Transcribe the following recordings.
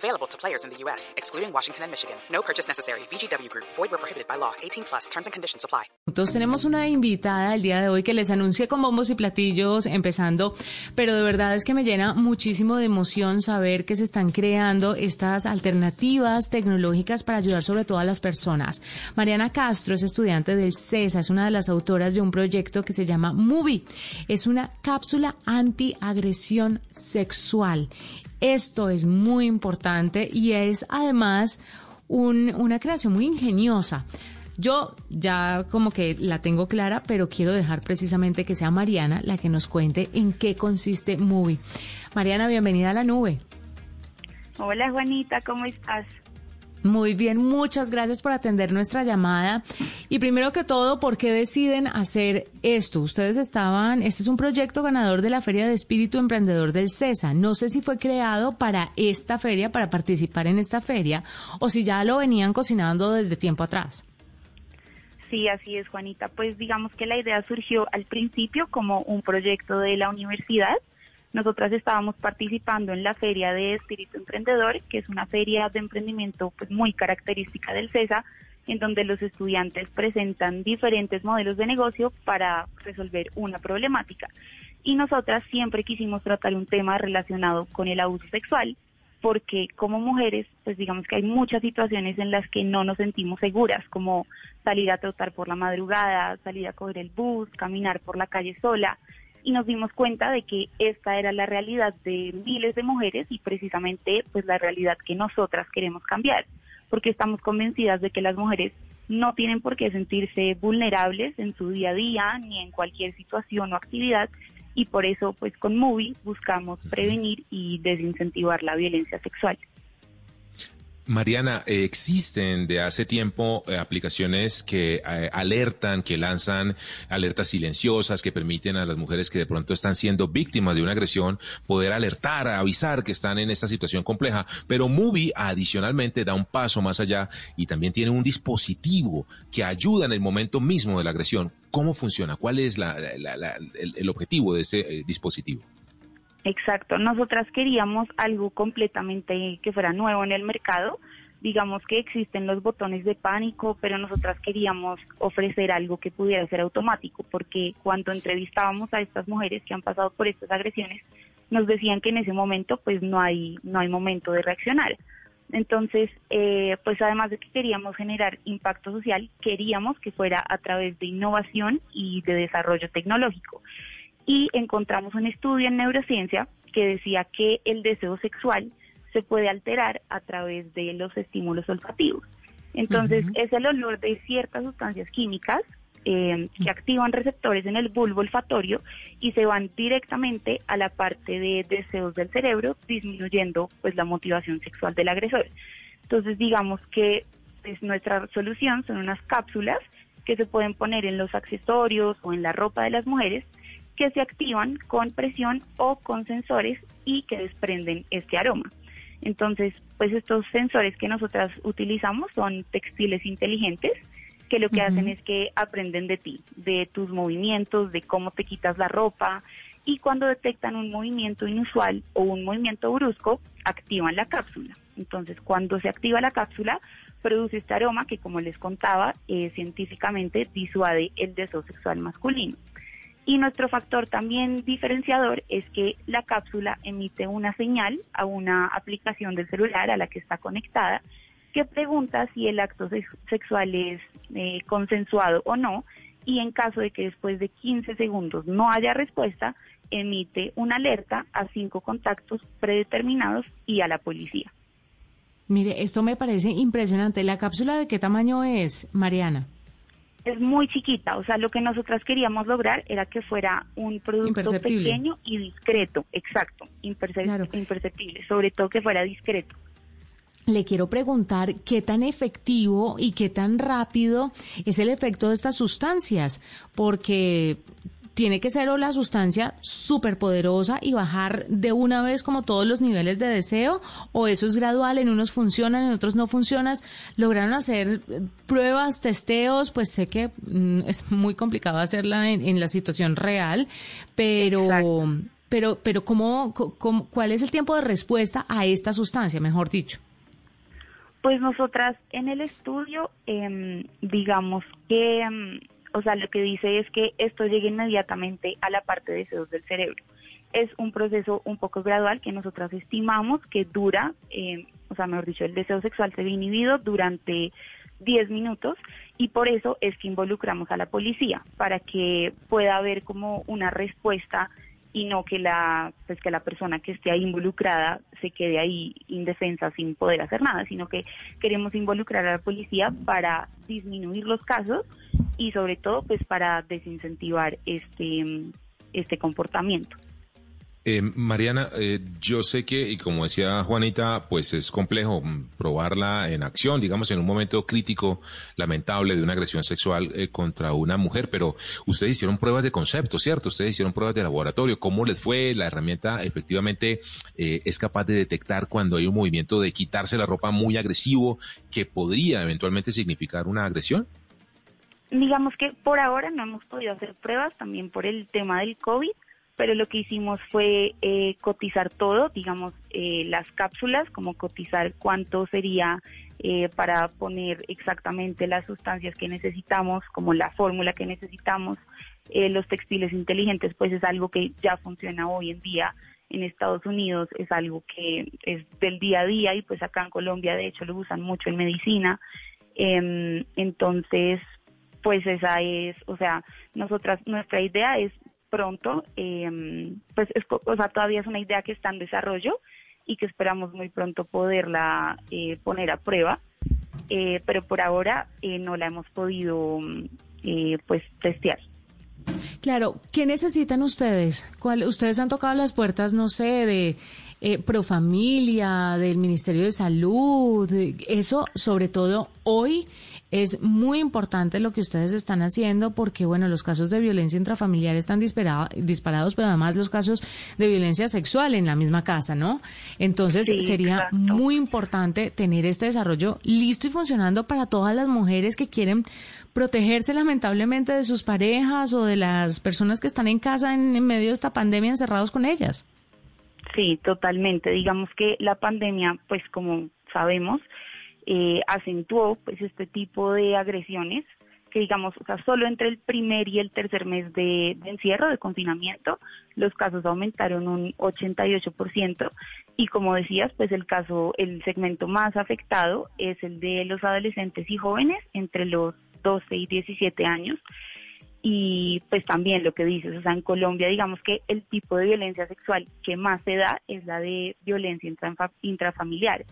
Available to players in the U.S., excluding Washington and Michigan. No purchase necessary. VGW Group. Void where prohibited by law. 18 plus. Terms and conditions apply. Nosotros tenemos una invitada el día de hoy que les anuncié con bombos y platillos empezando, pero de verdad es que me llena muchísimo de emoción saber que se están creando estas alternativas tecnológicas para ayudar sobre todo a las personas. Mariana Castro es estudiante del CESA, es una de las autoras de un proyecto que se llama Movie. Es una cápsula antiagresión sexual. Esto es muy importante y es además un- una creación muy ingeniosa. Yo ya como que la tengo clara, pero quiero dejar precisamente que sea Mariana la que nos cuente en qué consiste Movie. Mariana, bienvenida a la nube. Hola Juanita, ¿cómo estás? Muy bien, muchas gracias por atender nuestra llamada. Y primero que todo, ¿por qué deciden hacer esto? Ustedes estaban, este es un proyecto ganador de la Feria de Espíritu Emprendedor del CESA. No sé si fue creado para esta feria, para participar en esta feria, o si ya lo venían cocinando desde tiempo atrás. Sí, así es Juanita. Pues digamos que la idea surgió al principio como un proyecto de la universidad. Nosotras estábamos participando en la Feria de Espíritu Emprendedor, que es una feria de emprendimiento pues muy característica del CESA, en donde los estudiantes presentan diferentes modelos de negocio para resolver una problemática. Y nosotras siempre quisimos tratar un tema relacionado con el abuso sexual, porque como mujeres, pues digamos que hay muchas situaciones en las que no nos sentimos seguras, como salir a trotar por la madrugada, salir a coger el bus, caminar por la calle sola, y nos dimos cuenta de que esta era la realidad de miles de mujeres y precisamente pues la realidad que nosotras queremos cambiar, porque estamos convencidas de que las mujeres no tienen por qué sentirse vulnerables en su día a día ni en cualquier situación o actividad y por eso pues con Movie buscamos prevenir y desincentivar la violencia sexual. Mariana, eh, existen de hace tiempo eh, aplicaciones que eh, alertan, que lanzan alertas silenciosas, que permiten a las mujeres que de pronto están siendo víctimas de una agresión poder alertar, avisar que están en esta situación compleja. Pero Movie adicionalmente da un paso más allá y también tiene un dispositivo que ayuda en el momento mismo de la agresión. ¿Cómo funciona? ¿Cuál es la- el, objetivo de eh, dispositivo? Exacto, nosotras queríamos algo completamente que fuera nuevo en el mercado. Digamos que existen los botones de pánico, pero nosotras queríamos ofrecer algo que pudiera ser automático, porque cuando entrevistábamos a estas mujeres que han pasado por estas agresiones, nos decían que en ese momento pues no hay no hay momento de reaccionar. Entonces, eh, pues además de que queríamos generar impacto social, queríamos que fuera a través de innovación y de desarrollo tecnológico y encontramos un estudio en neurociencia que decía que el deseo sexual se puede alterar a través de los estímulos olfativos. Entonces, es el olor de ciertas sustancias químicas eh, que activan receptores en el bulbo olfatorio y se van directamente a la parte de deseos del cerebro, disminuyendo pues la motivación sexual del agresor. Entonces, digamos que pues, nuestra solución son unas cápsulas que se pueden poner en los accesorios o en la ropa de las mujeres que se activan con presión o con sensores y que desprenden este aroma. Entonces, pues estos sensores que nosotras utilizamos son textiles inteligentes que lo que hacen es que aprenden de ti, de tus movimientos, de cómo te quitas la ropa y cuando detectan un movimiento inusual o un movimiento brusco, activan la cápsula. Entonces, cuando se activa la cápsula, produce este aroma que, como les contaba, eh, científicamente disuade el deseo sexual masculino. Y nuestro factor también diferenciador es que la cápsula emite una señal a una aplicación del celular a la que está conectada que pregunta si el acto sex- sexual es eh, consensuado o no y en caso de que después de 15 segundos no haya respuesta, emite una alerta a cinco contactos predeterminados y a la policía. Mire, esto me parece impresionante. ¿La cápsula de qué tamaño es, Mariana? Es muy chiquita, o sea, lo que nosotras queríamos lograr era que fuera un producto pequeño y discreto, exacto, imperce- Claro. imperceptible, sobre todo que fuera discreto. le quiero preguntar qué tan efectivo y qué tan rápido es el efecto de estas sustancias, porque tiene que ser o la sustancia súper poderosa y bajar de una vez como todos los niveles de deseo, o eso es gradual, en unos funcionan, en otros no funcionan. Lograron hacer pruebas, testeos, pues sé que mm, es muy complicado hacerla en, la situación real, pero... Pero, pero ¿cómo, cómo, ¿cuál es el tiempo de respuesta a esta sustancia, mejor dicho? Pues nosotras en el estudio, em, digamos que, em, o sea, lo que dice es que esto llega inmediatamente a la parte de deseos del cerebro. Es un proceso un poco gradual que nosotras estimamos que dura, em, o sea, mejor dicho, el deseo sexual se ve inhibido durante 10 minutos y por eso es que involucramos a la policía para que pueda haber como una respuesta y no que la pues que la persona que esté ahí involucrada se quede ahí indefensa sin poder hacer nada, sino que queremos involucrar a la policía para disminuir los casos y sobre todo pues para desincentivar este este comportamiento. Eh, Mariana, eh, yo sé que, y como decía Juanita, pues es complejo probarla en acción, digamos, en un momento crítico, lamentable, de una agresión sexual eh, contra una mujer, pero ustedes hicieron pruebas de concepto, ¿cierto? Ustedes hicieron pruebas de laboratorio. ¿Cómo les fue? ¿La herramienta efectivamente es capaz de detectar cuando hay un movimiento de quitarse la ropa muy agresivo que podría eventualmente significar una agresión? Digamos que por ahora no hemos podido hacer pruebas, también por el tema del COVID pero lo que hicimos fue eh, cotizar todo, digamos, eh, las cápsulas, como cotizar cuánto sería eh, para poner exactamente las sustancias que necesitamos, como la fórmula que necesitamos. los textiles inteligentes, pues es algo que ya funciona hoy en día en Estados Unidos, es algo que es del día a día y pues acá en Colombia de hecho lo usan mucho en medicina. Em, entonces, pues esa es, o sea, nosotras, nuestra idea es pronto, eh, pues es, o sea, todavía es una idea que está en desarrollo y que esperamos muy pronto poderla eh, poner a prueba, eh, pero por ahora eh, no la hemos podido pues testear. Claro, ¿qué necesitan ustedes? ¿Cuál, ustedes han tocado las puertas, no sé, de eh, Profamilia, del Ministerio de Salud, eso sobre todo hoy es muy importante lo que ustedes están haciendo porque, bueno, los casos de violencia intrafamiliar están disparados, pero además los casos de violencia sexual en la misma casa, ¿no? Entonces sería muy importante tener este desarrollo listo y funcionando para todas las mujeres que quieren protegerse lamentablemente de sus parejas o de las personas que están en casa en, en medio de esta pandemia encerrados con ellas. Sí, totalmente. Digamos que la pandemia, pues como sabemos, eh, acentuó pues este tipo de agresiones que digamos, o sea, solo entre el primer y el tercer mes de, encierro, de confinamiento, los casos aumentaron un 88% y como decías, pues el caso, el segmento más afectado es el de los adolescentes y jóvenes entre los 12 y 17 años y pues también lo que dices, o sea, en Colombia digamos que el tipo de violencia sexual que más se da es la de violencia intrafamiliar.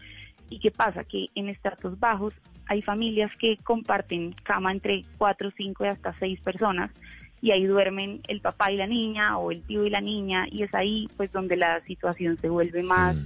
¿Y qué pasa? Que en estratos bajos hay familias que comparten cama entre cuatro, cinco y hasta seis personas y ahí duermen el papá y la niña o el tío y la niña y es ahí pues donde la situación se vuelve más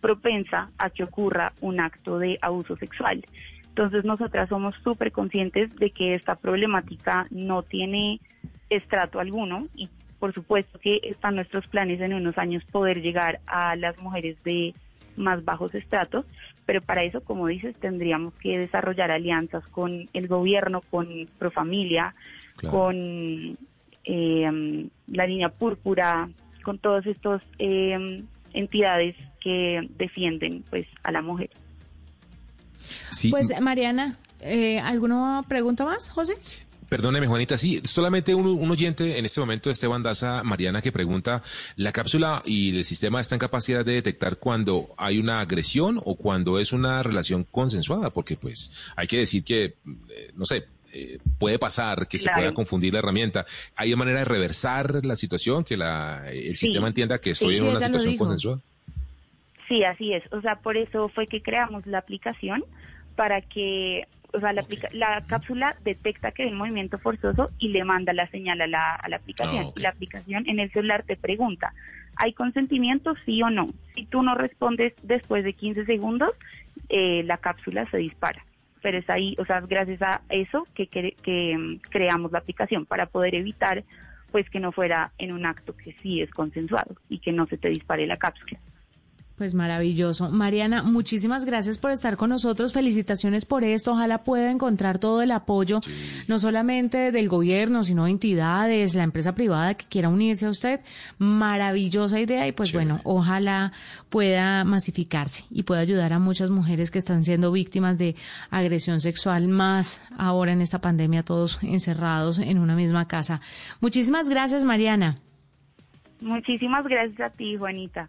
propensa a que ocurra un acto de abuso sexual. Entonces nosotras somos súper conscientes de que esta problemática no tiene estrato alguno y por supuesto que están nuestros planes en unos años poder llegar a las mujeres de más bajos estratos, pero para eso, como dices, tendríamos que desarrollar alianzas con el gobierno, con Profamilia, con eh, la línea púrpura, con todas estas eh, entidades que defienden pues a la mujer. Pues Mariana, eh, ¿alguna pregunta más, José? Perdóneme, Juanita, sí, solamente un, oyente en este momento, Esteban Daza, Mariana, que pregunta, ¿la cápsula y el sistema están en capacidad de detectar cuando hay una agresión o cuando es una relación consensuada? Porque pues hay que decir que, eh, no sé, eh, puede pasar que se pueda confundir la herramienta. ¿Hay manera de reversar la situación, que la, el sistema entienda que estoy en una situación consensuada? Sí, así es. O sea, por eso fue que creamos la aplicación para que, o sea, la, la cápsula detecta que hay un movimiento forzoso y le manda la señal a la, a la aplicación. Ah, y la aplicación en el celular te pregunta, ¿hay consentimiento sí o no? Si tú no respondes después de 15 segundos, eh, la cápsula se dispara. Pero es ahí, o sea, gracias a eso que, que, mm, creamos la aplicación para poder evitar pues que no fuera en un acto que sí es consensuado y que no se te dispare la cápsula. Pues maravilloso. Mariana, muchísimas gracias por estar con nosotros. Felicitaciones por esto. Ojalá pueda encontrar todo el apoyo, no solamente del gobierno, sino entidades, la empresa privada que quiera unirse a usted. Maravillosa idea y pues bueno, ojalá pueda masificarse y pueda ayudar a muchas mujeres que están siendo víctimas de agresión sexual, más ahora en esta pandemia, todos encerrados en una misma casa. Muchísimas gracias, Mariana. Muchísimas gracias a ti, Juanita.